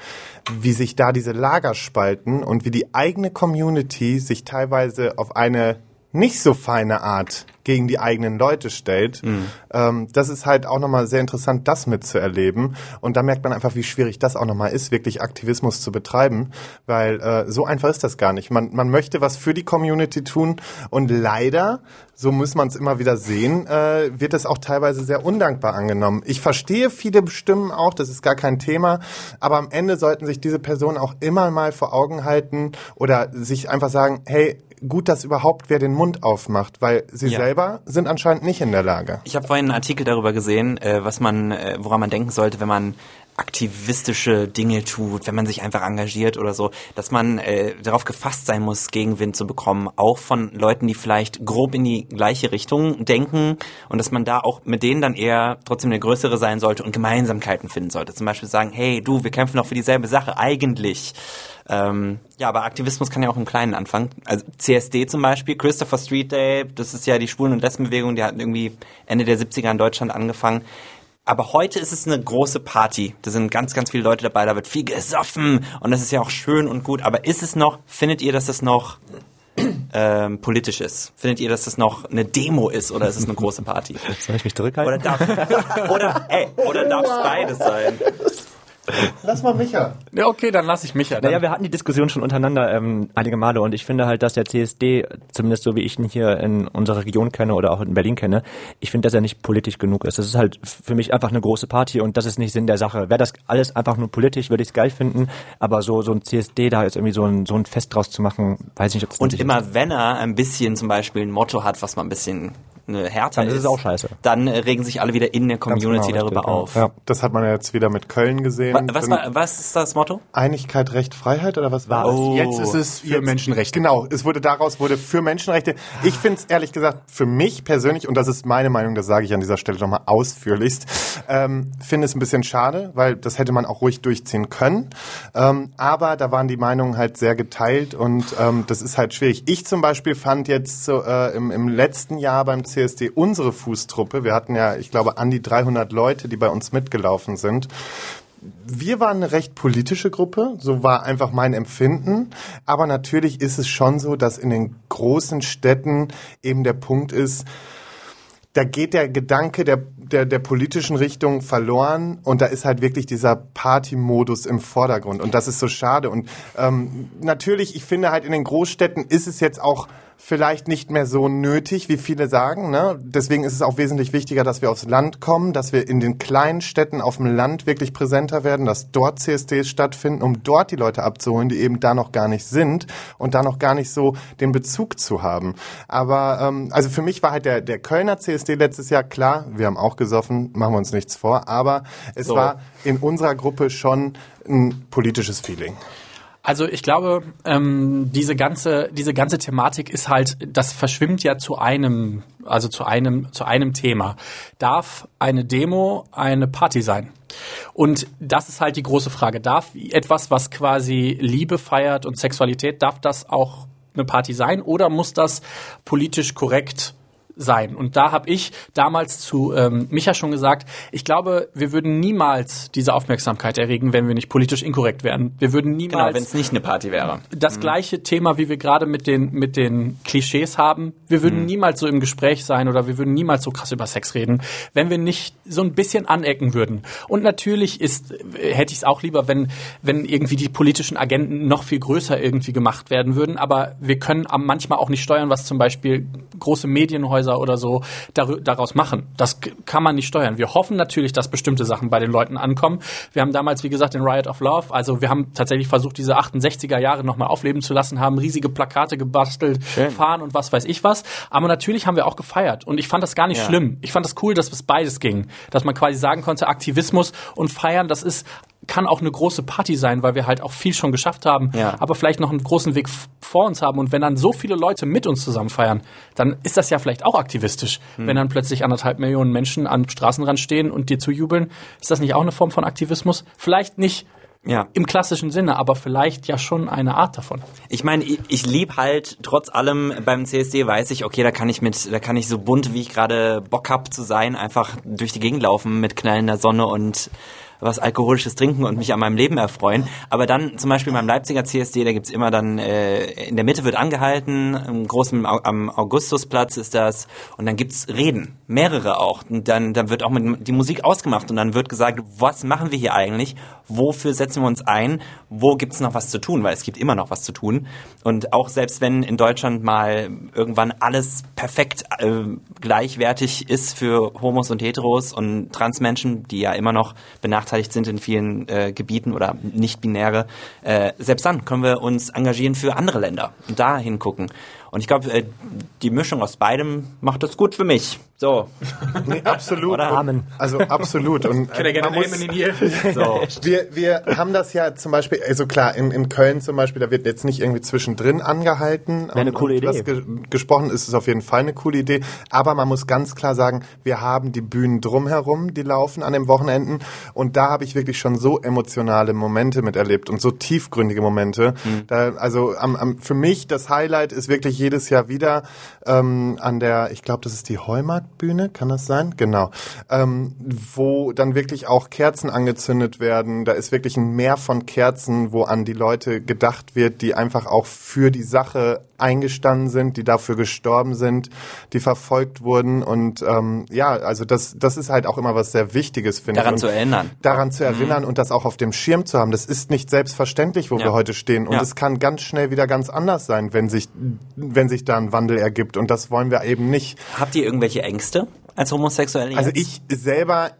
wie sich da diese Lager spalten und wie die eigene Community sich teilweise auf eine nicht so feine Art gegen die eigenen Leute stellt. Ähm, das ist halt auch nochmal sehr interessant, das mitzuerleben. Und da merkt man einfach, wie schwierig das auch nochmal ist, wirklich Aktivismus zu betreiben, weil äh, so einfach ist das gar nicht. Man, man möchte was für die Community tun und leider, so muss man es immer wieder sehen, äh, wird es auch teilweise sehr undankbar angenommen. Ich verstehe viele Stimmen auch, das ist gar kein Thema, aber am Ende sollten sich diese Personen auch immer mal vor Augen halten oder sich einfach sagen, hey, gut, dass überhaupt wer den Mund aufmacht, weil sie Ja. selber sind anscheinend nicht in der Lage. Ich habe vorhin einen Artikel darüber gesehen, äh, was man, äh, woran man denken sollte, wenn man aktivistische Dinge tut, wenn man sich einfach engagiert oder so, dass man äh, darauf gefasst sein muss, Gegenwind zu bekommen, auch von Leuten, die vielleicht grob in die gleiche Richtung denken und dass man da auch mit denen dann eher trotzdem eine größere sein sollte und Gemeinsamkeiten finden sollte. Zum Beispiel sagen, hey, du, wir kämpfen doch für dieselbe Sache eigentlich. Ähm, ja, aber Aktivismus kann ja auch im Kleinen anfangen. Also CSD zum Beispiel, Christopher Street Day, das ist ja die Schwulen- und Lesbenbewegung, die hat irgendwie Ende der 70er in Deutschland angefangen. Aber heute ist es eine große Party. Da sind ganz, ganz viele Leute dabei, da wird viel gesoffen und das ist ja auch schön und gut. Aber ist es noch, findet ihr, dass das noch ähm, politisch ist? Findet ihr, dass das noch eine Demo ist oder ist es eine große Party? Soll ich mich zurückhalten? Oder darf, oder, ey, oder darf es beides sein? Lass mal Micha. Ja, okay, dann lasse ich mich ja. Dann. Naja, wir hatten die Diskussion schon untereinander ähm, einige Male und ich finde halt, dass der CSD, zumindest so wie ich ihn hier in unserer Region kenne oder auch in Berlin kenne, ich finde, dass er nicht politisch genug ist. Das ist halt für mich einfach eine große Party und das ist nicht Sinn der Sache. Wäre das alles einfach nur politisch, würde ich es geil finden, aber so so ein CSD, da jetzt irgendwie so ein, so ein Fest draus zu machen, weiß ich nicht, ob es Und nötig ist. immer wenn er ein bisschen zum Beispiel ein Motto hat, was man ein bisschen härter Dann ist es auch scheiße. dann äh, regen sich alle wieder in der Community genau, darüber richtig, auf. Ja. Das hat man ja jetzt wieder mit Köln gesehen. Wa- Was, war, was ist das Motto? Einigkeit, Recht, Freiheit oder was war das? Oh. Jetzt ist es für Menschenrechte. Genau, es wurde daraus wurde für Menschenrechte. Ich finde es ehrlich gesagt für mich persönlich und das ist meine Meinung, das sage ich an dieser Stelle nochmal ausführlichst, ähm, finde es ein bisschen schade, weil das hätte man auch ruhig durchziehen können. Ähm, aber da waren die Meinungen halt sehr geteilt und ähm, das ist halt schwierig. Ich zum Beispiel fand jetzt so, äh, im, im letzten Jahr beim CSD unsere Fußtruppe, wir hatten ja, ich glaube, an die 300 Leute, die bei uns mitgelaufen sind, wir waren eine recht politische Gruppe, so war einfach mein Empfinden. Aber natürlich ist es schon so, dass in den großen Städten eben der Punkt ist, da geht der Gedanke der, der, der politischen Richtung verloren und da ist halt wirklich dieser Party-Modus im Vordergrund und das ist so schade. Und ähm, natürlich, ich finde halt in den Großstädten ist es jetzt auch vielleicht nicht mehr so nötig, wie viele sagen. Ne? Deswegen ist es auch wesentlich wichtiger, dass wir aufs Land kommen, dass wir in den kleinen Städten auf dem Land wirklich präsenter werden, dass dort CSDs stattfinden, um dort die Leute abzuholen, die eben da noch gar nicht sind und da noch gar nicht so den Bezug zu haben. Aber ähm, also für mich war halt der, der Kölner CSD letztes Jahr klar, wir haben auch gesoffen, machen wir uns nichts vor, aber es So. war in unserer Gruppe schon ein politisches Feeling. Also ich glaube, ähm, diese ganze diese ganze Thematik ist halt, das verschwimmt ja zu einem, also zu einem zu einem Thema. Darf eine Demo eine Party sein? Und das ist halt die große Frage. Darf etwas, was quasi Liebe feiert und Sexualität, darf das auch eine Party sein oder muss das politisch korrekt sein. Und da habe ich damals zu ähm, Micha schon gesagt, ich glaube, wir würden niemals diese Aufmerksamkeit erregen, wenn wir nicht politisch inkorrekt wären. Wir würden Genau, niemals wenn es nicht eine Party wäre. das gleiche Thema, wie wir gerade mit den, mit den Klischees haben. Wir würden niemals so im Gespräch sein oder wir würden niemals so krass über Sex reden, wenn wir nicht so ein bisschen anecken würden. Und natürlich ist, äh, hätte ich es auch lieber, wenn, wenn irgendwie die politischen Agenten noch viel größer irgendwie gemacht werden würden. Aber wir können manchmal auch nicht steuern, was zum Beispiel große Medienhäuser oder so daraus machen. Das kann man nicht steuern. Wir hoffen natürlich, dass bestimmte Sachen bei den Leuten ankommen. Wir haben damals, wie gesagt, den Riot of Love, also wir haben tatsächlich versucht, diese 68er Jahre nochmal aufleben zu lassen, haben riesige Plakate gebastelt, fahren und was weiß ich was. Aber natürlich haben wir auch gefeiert und ich fand das gar nicht Ja. schlimm. Ich fand das cool, dass es beides ging. Dass man quasi sagen konnte, Aktivismus und Feiern, das ist kann auch eine große Party sein, weil wir halt auch viel schon geschafft haben, Ja. aber vielleicht noch einen großen Weg vor uns haben. Und wenn dann so viele Leute mit uns zusammen feiern, dann ist das ja vielleicht auch aktivistisch. Hm. Wenn dann plötzlich anderthalb Millionen Menschen am Straßenrand stehen und dir zujubeln, ist das nicht auch eine Form von Aktivismus? Vielleicht nicht Ja. im klassischen Sinne, aber vielleicht ja schon eine Art davon. Ich meine, ich, ich lieb halt trotz allem beim CSD weiß ich, okay, da kann ich mit, da kann ich so bunt, wie ich gerade Bock hab zu sein, einfach durch die Gegend laufen mit knallender Sonne und was alkoholisches trinken und mich an meinem Leben erfreuen. Aber dann zum Beispiel beim Leipziger CSD, da gibt's immer dann, äh, in der Mitte wird angehalten, im großen, am Augustusplatz ist das, und dann gibt's Reden, mehrere auch. Und dann, dann wird auch mit, die Musik ausgemacht und dann wird gesagt, was machen wir hier eigentlich? Wofür setzen wir uns ein? Wo gibt's noch was zu tun? Weil es gibt immer noch was zu tun. Und auch selbst wenn in Deutschland mal irgendwann alles perfekt äh, gleichwertig ist für Homos und Heteros und Transmenschen, die ja immer noch benachteiligt sind in vielen äh, Gebieten oder nicht-binäre, äh, selbst dann können wir uns engagieren für andere Länder und da hingucken. Und ich glaube, äh, die Mischung aus beidem macht das gut für mich. So. Nee, absolut. Oder? Amen. Also absolut. Und äh, man muss- so. Wir, wir haben das ja zum Beispiel, also klar, in, in Köln zum Beispiel, da wird jetzt nicht irgendwie zwischendrin angehalten. eine Und- coole und Was Idee. ge gesprochen ist, ist auf jeden Fall eine coole Idee. Aber man muss ganz klar sagen, wir haben die Bühnen drumherum, die laufen an den Wochenenden. Und da habe ich wirklich schon so emotionale Momente miterlebt und so tiefgründige Momente. Da, also am, am, für mich das Highlight ist wirklich jedes Jahr wieder ähm, an der, ich glaube, das ist die Heumarktbühne, kann das sein? Genau. Ähm, wo dann wirklich auch Kerzen angezündet werden. Da ist wirklich ein Meer von Kerzen, wo an die Leute gedacht wird, die einfach auch für die Sache eingestanden sind, die dafür gestorben sind, die verfolgt wurden. Und ähm, ja, also das, das ist halt auch immer was sehr Wichtiges, finde ich. Daran zu erinnern. Daran zu erinnern und das auch auf dem Schirm zu haben. Das ist nicht selbstverständlich, wo Ja. wir heute stehen. Und Ja. es kann ganz schnell wieder ganz anders sein, wenn sich, wenn sich da ein Wandel ergibt. Und das wollen wir eben nicht. Habt ihr irgendwelche Ängste als Homosexuelle? Also ich selber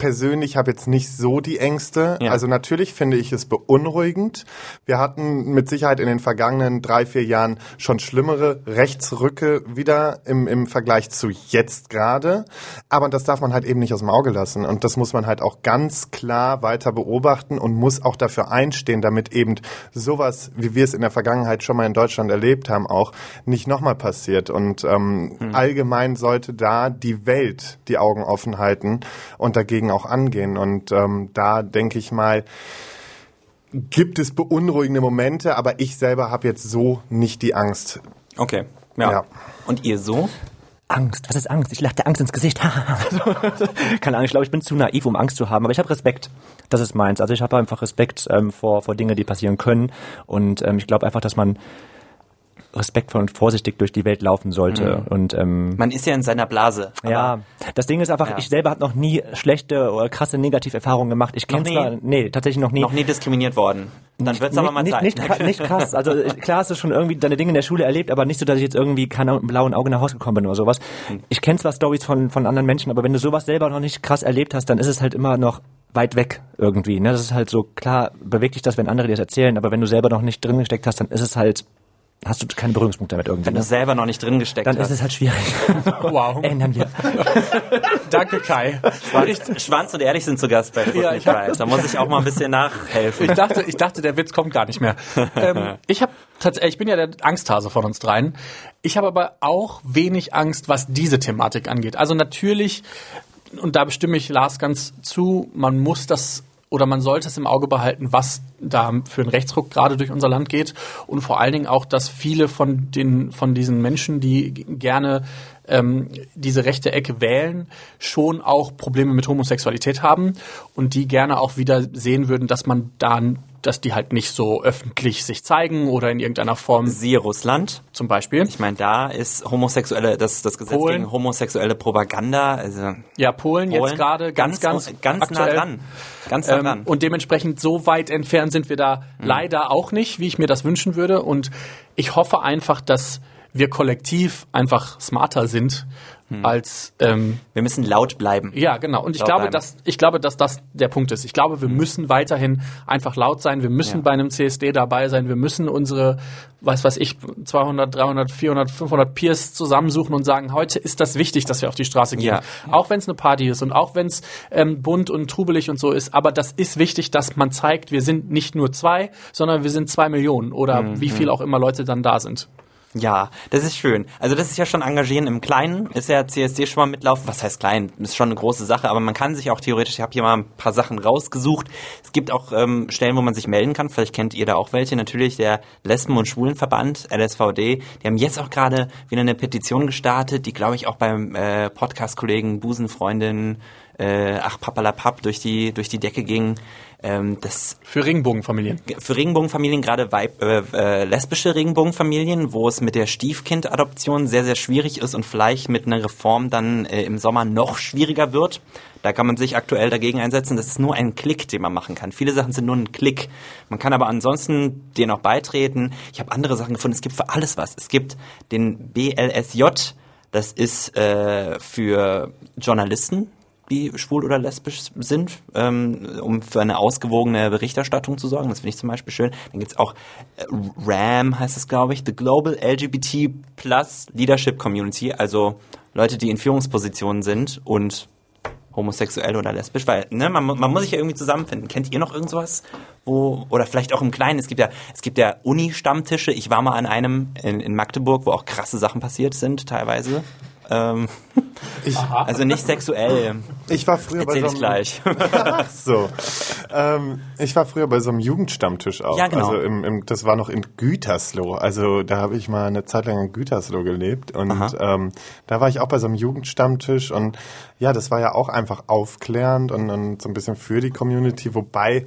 persönlich habe jetzt nicht so die Ängste. Ja. Also natürlich finde ich es beunruhigend. Wir hatten mit Sicherheit in den vergangenen drei, vier Jahren schon schlimmere Rechtsrücke wieder im, im Vergleich zu jetzt gerade. Aber das darf man halt eben nicht aus dem Auge lassen. Und das muss man halt auch ganz klar weiter beobachten und muss auch dafür einstehen, damit eben sowas, wie wir es in der Vergangenheit schon mal in Deutschland erlebt haben, auch nicht nochmal passiert. Und ähm, allgemein sollte da die Welt die Augen offen halten und dagegen auch angehen. Und ähm, da denke ich mal, gibt es beunruhigende Momente, aber ich selber habe jetzt so nicht die Angst. Okay. Ja. Ja. Und ihr so? Angst, was ist Angst? Ich lache der Angst ins Gesicht. Keine Ahnung, ich glaube, ich bin zu naiv, um Angst zu haben, aber ich habe Respekt. Das ist meins. Also ich habe einfach Respekt ähm, vor, vor Dinge, die passieren können. Und ähm, ich glaube einfach, dass man respektvoll und vorsichtig durch die Welt laufen sollte. Und ähm, Man ist ja in seiner Blase. ja, das Ding ist einfach, Ja. ich selber habe noch nie schlechte oder krasse Negativerfahrungen gemacht. Ich kenne zwar, nee, tatsächlich noch nie. Noch nie diskriminiert worden. Dann wird's aber mal nicht, Zeit. Nicht, nicht krass. Also äh, klar hast du schon irgendwie deine Dinge in der Schule erlebt, aber nicht so, dass ich jetzt irgendwie keine blauen Auge nach Hause gekommen bin oder sowas. Hm. Ich kenne zwar Stories von, von anderen Menschen, aber wenn du sowas selber noch nicht krass erlebt hast, dann ist es halt immer noch weit weg irgendwie. Ne? Das ist halt so, klar bewegt dich das, wenn andere dir das erzählen, aber wenn du selber noch nicht drin gesteckt hast, dann ist es halt, hast du keine Berührungspunkte damit irgendwie. Wenn du Ne? selber noch nicht drin gesteckt Dann hast. ist es halt schwierig. Wow. Ändern wir. Danke, Kai. Schwanz, Schwanz und Ehrlich sind zu Gast bei Ja, ich hab- Da muss ich auch mal ein bisschen nachhelfen. Ich dachte, ich dachte, der Witz kommt gar nicht mehr. Ähm, ich habe tatsächlich, ich bin ja der Angsthase von uns dreien. Ich habe aber auch wenig Angst, was diese Thematik angeht. Also natürlich, und da bestimme ich Lars ganz zu, man muss das oder man sollte es im Auge behalten, was da für ein Rechtsruck gerade durch unser Land geht. Und vor allen Dingen auch, dass viele von den von diesen Menschen, die gerne ähm, diese rechte Ecke wählen, schon auch Probleme mit Homosexualität haben und die gerne auch wieder sehen würden, dass man dann, dass die halt nicht so öffentlich sich zeigen oder in irgendeiner Form Siehe Russland. zum Beispiel. Ich meine, da ist homosexuelle, das, das Gesetz Polen. gegen homosexuelle Propaganda, also Ja, Polen, Polen, jetzt gerade ganz, ganz, ganz nah aktuell. dran. Ganz nah Ähm, dran. und dementsprechend so weit entfernt sind wir da Mhm. leider auch nicht, wie ich mir das wünschen würde. Und ich hoffe einfach, dass wir kollektiv einfach smarter sind Mhm. als ähm, Wir müssen laut bleiben. ja genau. Und ich Laut glaube, bleiben. dass ich glaube, dass das der Punkt ist. Ich glaube, wir müssen weiterhin einfach laut sein. Wir müssen Ja. bei einem CSD dabei sein. Wir müssen unsere, was weiß ich, 200, 300, 400, 500 Peers zusammensuchen und sagen, heute ist das wichtig, dass wir auf die Straße gehen. Ja. Auch wenn es eine Party ist und auch wenn es ähm, bunt und trubelig und so ist. Aber das ist wichtig, dass man zeigt, wir sind nicht nur zwei, sondern wir sind zwei Millionen oder Mhm. wie viel auch immer Leute dann da sind. Ja, das ist schön. Also das ist ja schon engagieren im Kleinen, ist ja CSD schon mal mitlaufen. Was heißt klein? Ist schon eine große Sache, aber man kann sich auch theoretisch, ich habe hier mal ein paar Sachen rausgesucht. Es gibt auch ähm, Stellen, wo man sich melden kann. Vielleicht kennt ihr da auch welche. Natürlich der Lesben- und Schwulenverband, LSVD. Die haben jetzt auch gerade wieder eine Petition gestartet, die, glaube ich, auch beim äh, Podcast-Kollegen, Busenfreundin, äh, ach Papalapap durch die, durch die Decke ging. Ähm, das Für Regenbogenfamilien. für Regenbogenfamilien, gerade Weib, äh, äh, lesbische Regenbogenfamilien, wo es mit der Stiefkindadoption sehr, sehr schwierig ist und vielleicht mit einer Reform dann äh, im Sommer noch schwieriger wird. Da kann man sich aktuell dagegen einsetzen. Das ist nur ein Klick, den man machen kann. Viele Sachen sind nur ein Klick. Man kann aber ansonsten dir noch beitreten. Ich habe andere Sachen gefunden. Es gibt für alles was. Es gibt den BLSJ. Das ist äh, für Journalisten, die schwul oder lesbisch sind, ähm, um für eine ausgewogene Berichterstattung zu sorgen. Das finde ich zum Beispiel schön. Dann gibt's auch äh, RAM, heißt es, glaube ich, The Global LGBT Plus Leadership Community, also Leute, die in Führungspositionen sind und homosexuell oder lesbisch, weil ne, man, man muss sich ja irgendwie zusammenfinden. Kennt ihr noch irgend sowas? Wo, oder vielleicht auch im Kleinen, es gibt ja, es gibt ja Uni-Stammtische. Ich war mal an einem in, in Magdeburg, wo auch krasse Sachen passiert sind, teilweise. Ähm, Ich, also nicht sexuell. ich war früher bei Erzähl so ich einem, gleich. Ach so. Ähm, ich war früher bei so einem Jugendstammtisch auch. Ja, genau. Also im, im, das war noch in Gütersloh. Also da habe ich mal eine Zeit lang in Gütersloh gelebt und ähm, da war ich auch bei so einem Jugendstammtisch und ja, das war ja auch einfach aufklärend und, und so ein bisschen für die Community, wobei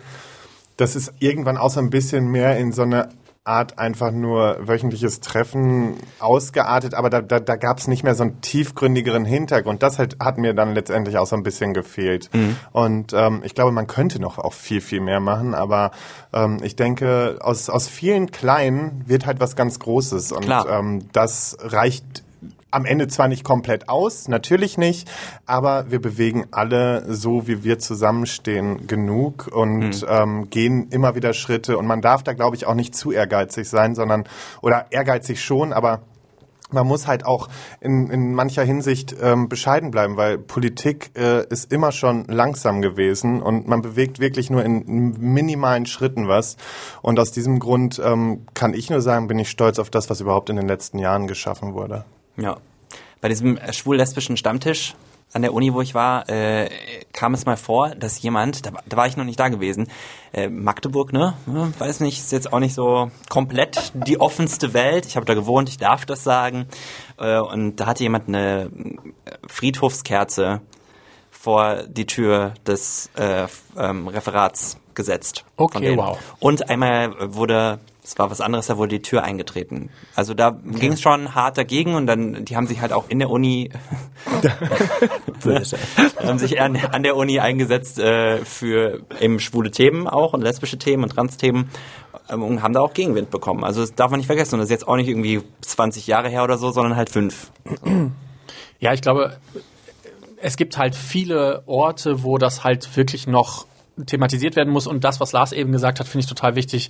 das ist irgendwann auch so ein bisschen mehr in so eine Art einfach nur wöchentliches Treffen ausgeartet, aber da, da, da gab es nicht mehr so einen tiefgründigeren Hintergrund. Das halt, hat mir dann letztendlich auch so ein bisschen gefehlt. Und ähm, ich glaube, man könnte noch auch viel, viel mehr machen, aber ähm, ich denke, aus, aus vielen Kleinen wird halt was ganz Großes und Klar. ähm, das reicht am Ende zwar nicht komplett aus, natürlich nicht, aber wir bewegen alle so, wie wir zusammenstehen, genug und ähm, gehen immer wieder Schritte. Und man darf da, glaube ich, auch nicht zu ehrgeizig sein, sondern, oder ehrgeizig schon, aber man muss halt auch in, in mancher Hinsicht ähm, bescheiden bleiben, weil Politik äh, ist immer schon langsam gewesen und man bewegt wirklich nur in minimalen Schritten was. Und aus diesem Grund ähm, kann ich nur sagen, bin ich stolz auf das, was überhaupt in den letzten Jahren geschaffen wurde. Ja. Bei diesem äh, schwul-lesbischen Stammtisch an der Uni, wo ich war, äh, kam es mal vor, dass jemand, da, da war ich noch nicht da gewesen, äh, Magdeburg, ne? Weiß nicht, ist jetzt auch nicht so komplett die offenste Welt. Ich habe da gewohnt, ich darf das sagen. Äh, und da hatte jemand eine Friedhofskerze vor die Tür des äh, ähm, Referats gesetzt. Okay, wow. Und einmal wurde, es war was anderes, da wurde die Tür eingetreten. Also da ging es schon hart dagegen und dann, die haben sich halt auch in der Uni, haben sich an, an der Uni eingesetzt äh, für eben schwule Themen auch und lesbische Themen und Trans-Themen ähm, und haben da auch Gegenwind bekommen. Also das darf man nicht vergessen und das ist jetzt auch nicht irgendwie 20 Jahre her oder so, sondern halt fünf. Ja, ich glaube, es gibt halt viele Orte, wo das halt wirklich noch thematisiert werden muss. Und das, was Lars eben gesagt hat, finde ich total wichtig.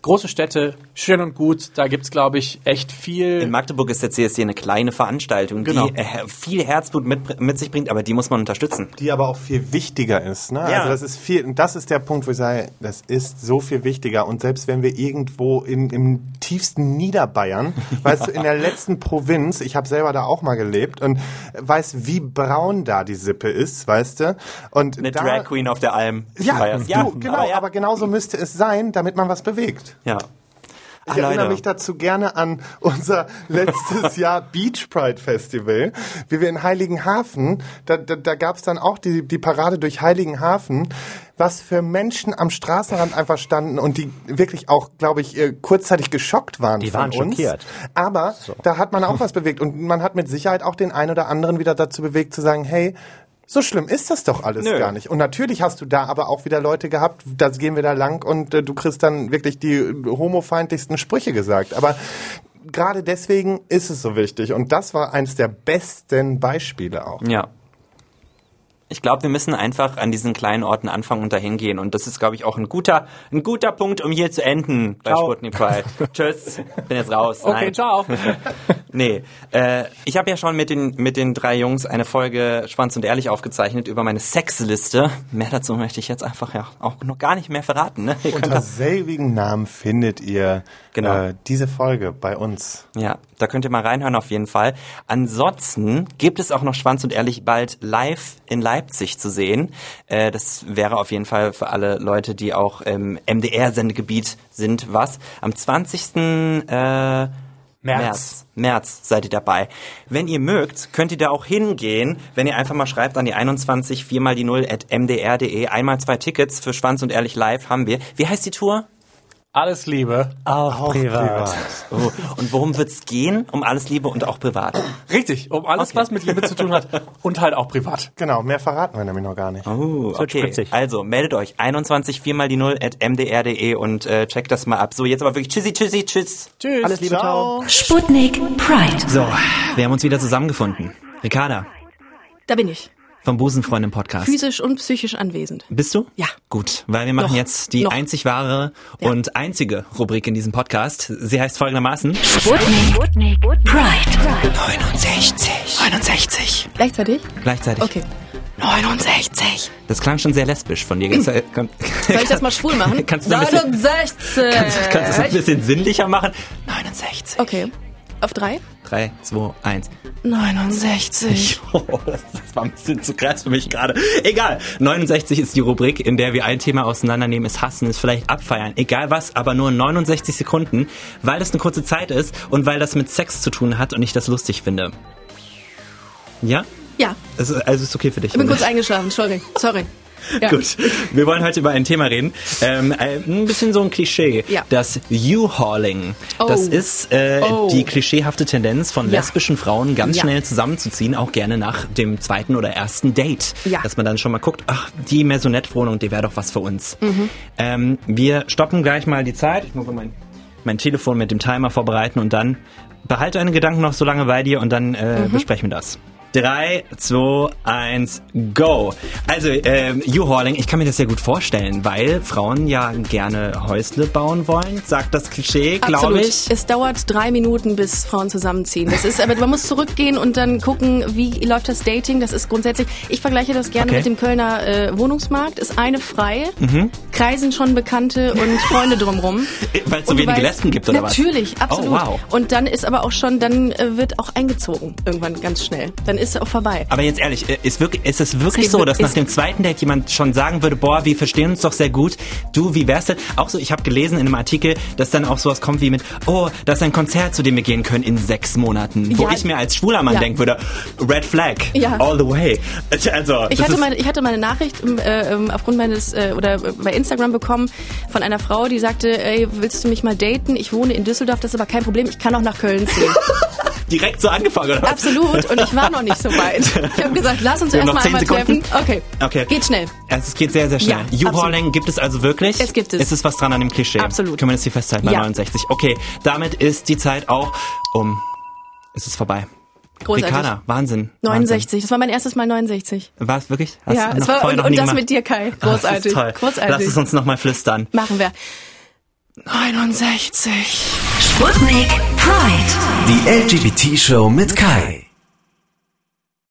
Große Städte, schön und gut, da gibt's glaube ich, echt viel. In Magdeburg ist der CSD eine kleine Veranstaltung, Genau. die äh, viel Herzblut mit, mit sich bringt, aber die muss man unterstützen. Die aber auch viel wichtiger ist. Ne? Ja. Also das ist viel, und das ist der Punkt, wo ich sage, das ist so viel wichtiger. Und selbst wenn wir irgendwo in, im tiefsten Niederbayern, weißt du, in der letzten Provinz, ich habe selber da auch mal gelebt und weiß, wie braun da die Sippe ist, weißt du? Und Eine da, Drag Queen auf der Alm. Ja, du, genau, aber, ja. aber genauso müsste es sein, damit man was bewegt. Ja. Ich Ah, erinnere mich dazu gerne an unser letztes Jahr Beach Pride Festival, wie wir in Heiligenhafen, da, da, da gab es dann auch die, die Parade durch Heiligenhafen, was für Menschen am Straßenrand einfach standen und die wirklich auch, glaube ich, äh, kurzzeitig geschockt waren Die waren uns. schockiert. Aber da hat man auch was bewegt und man hat mit Sicherheit auch den einen oder anderen wieder dazu bewegt zu sagen, hey, so schlimm ist das doch alles Nö. gar nicht. Und natürlich hast du da aber auch wieder Leute gehabt, da gehen wir da lang und äh, du kriegst dann wirklich die äh, homofeindlichsten Sprüche gesagt. Aber gerade deswegen ist es so wichtig. Und das war eines der besten Beispiele auch. Ja. Ich glaube, wir müssen einfach an diesen kleinen Orten anfangen und dahin gehen. Und das ist, glaube ich, auch ein guter, ein guter Punkt, um hier zu enden bei Ciao. Sputnik Pride. Tschüss, bin jetzt raus. okay, Nein. ciao. Nee, äh, ich habe ja schon mit den, mit den drei Jungs eine Folge Schwanz und Ehrlich aufgezeichnet über meine Sexliste. Mehr dazu möchte ich jetzt einfach ja auch noch gar nicht mehr verraten. Ne? Unter selbigen Namen findet ihr Genau. äh, diese Folge bei uns. ja, da könnt ihr mal reinhören auf jeden Fall. Ansonsten gibt es auch noch Schwanz und Ehrlich bald live in Leipzig zu sehen. Äh, das wäre auf jeden Fall für alle Leute, die auch im MDR-Sendegebiet sind, was. Am 20. Äh, März. März seid ihr dabei. Wenn ihr mögt, könnt ihr da auch hingehen, wenn ihr einfach mal schreibt an die 21 4 mal die 0 at mdr.de. Einmal zwei Tickets für Schwanz und Ehrlich live haben wir. Wie heißt die Tour? Alles Liebe. Auch, privat. Oh, und worum wird's gehen? Um alles Liebe und auch privat. Richtig, um alles, Okay. was mit Liebe zu tun hat und halt auch privat. Genau, mehr verraten wir nämlich noch gar nicht. Oh, okay. spritzig. Also meldet euch 21 4 mal die 0 at mdr.de und äh, checkt das mal ab. So, jetzt aber wirklich tschüssi, tschüssi, tschüss. Tschüss. Alles Liebe, ciao. Sputnik Pride. So, wir haben uns wieder zusammengefunden. Ricarda, Da bin ich. Vom Busenfreundin Podcast. Physisch und psychisch anwesend. Bist du? Ja. Gut, weil wir machen Noch. jetzt die Noch. einzig wahre Ja. und einzige Rubrik in diesem Podcast. Sie heißt folgendermaßen Sputnik Pride. 69. 69. Gleichzeitig? Gleichzeitig. Okay. 69. Das klang schon sehr lesbisch von dir. Soll Soll ich das mal schwul machen? Kannst du ein bisschen- 69. Kannst, kannst du es ein bisschen sinnlicher machen? 69. Okay. Auf drei? 3, 2, 1. 69. Oh, das, das war ein bisschen zu krass für mich gerade. Egal. 69 ist die Rubrik, in der wir ein Thema auseinandernehmen, es hassen, es vielleicht abfeiern. Egal was, aber nur 69 Sekunden, weil es eine kurze Zeit ist und weil das mit Sex zu tun hat und ich das lustig finde. Ja? Ja, Also, also ist okay für dich. ich bin kurz eingeschlafen. Sorry. Sorry. Ja. Gut, wir wollen heute über ein Thema reden. Ähm, äh, ein bisschen so ein Klischee. Ja. Das U-Hauling. Oh. Das ist äh, Oh. die klischeehafte Tendenz von Ja. lesbischen Frauen, ganz schnell zusammenzuziehen, auch gerne nach dem zweiten oder ersten Date. Dass man dann schon mal guckt, ach, die Maisonette-Wohnung, die wäre doch was für uns. Mhm. Ähm, wir stoppen gleich mal die Zeit. Ich muss mal mein, mein Telefon mit dem Timer vorbereiten und dann behalte deine Gedanken noch so lange bei dir und dann äh, Mhm. besprechen wir das. Drei, zwei, eins, go. Also, ähm, U-Hauling, ich kann mir das sehr gut vorstellen, weil Frauen ja gerne Häusle bauen wollen, sagt das Klischee, glaube ich. Es dauert drei Minuten, bis Frauen zusammenziehen. Das ist, aber man muss zurückgehen und dann gucken, wie läuft das Dating. Das ist grundsätzlich. Ich vergleiche das gerne Okay. mit dem Kölner äh, Wohnungsmarkt. Ist eine frei, kreisen schon Bekannte und Freunde drumrum. Weil es so wenige Lesben gibt, oder was? Natürlich, absolut. Oh, wow. Und dann ist aber auch schon, dann äh, wird auch eingezogen irgendwann ganz schnell. Dann ist es auch vorbei. Aber jetzt ehrlich, äh, ist, wirklich, ist es wirklich so, dass nach ist- dem zweiten Date jemand schon sagen würde, boah, wir verstehen uns doch sehr gut. Du, wie wär's denn? Auch so, ich habe gelesen in einem Artikel, dass dann auch sowas kommt wie mit, oh, das ist ein Konzert, zu dem wir gehen können in sechs Monaten. Wo Ja. ich mir als schwuler Mann Ja. denken würde, Red Flag, Ja. all the way. Also, Ich hatte, ist- meine, ich hatte meine Nachricht äh, aufgrund meines äh, oder äh, bei Instagram bekommen von einer Frau, die sagte, ey, willst du mich mal daten? Ich wohne in Düsseldorf, das ist aber kein Problem, ich kann auch nach Köln ziehen. direkt so angefangen, oder? Absolut. Und ich war noch nicht so weit. Ich habe gesagt, lass uns Wir haben erst noch mal zehn einmal Sekunden. treffen. Okay. Okay. Geht schnell. Also es geht sehr, sehr schnell. Ja, U-Hauling gibt es also wirklich? Es gibt es. Ist es was dran an dem Klischee? Absolut. Können wir das hier festhalten bei Ja. 69? Okay, damit ist die Zeit auch um. Es ist vorbei. Großartig. Ricarda, Wahnsinn. 69. Das war mein erstes Mal 69. Wahnsinn. War es wirklich? Hast ja, es war und, und das gemacht? mit dir, Kai. Ah, das Großartig. ist toll. Großartig. Lass es uns nochmal flüstern. Machen wir. 69. Sputnik Pride. Die LGBT-Show mit Kai.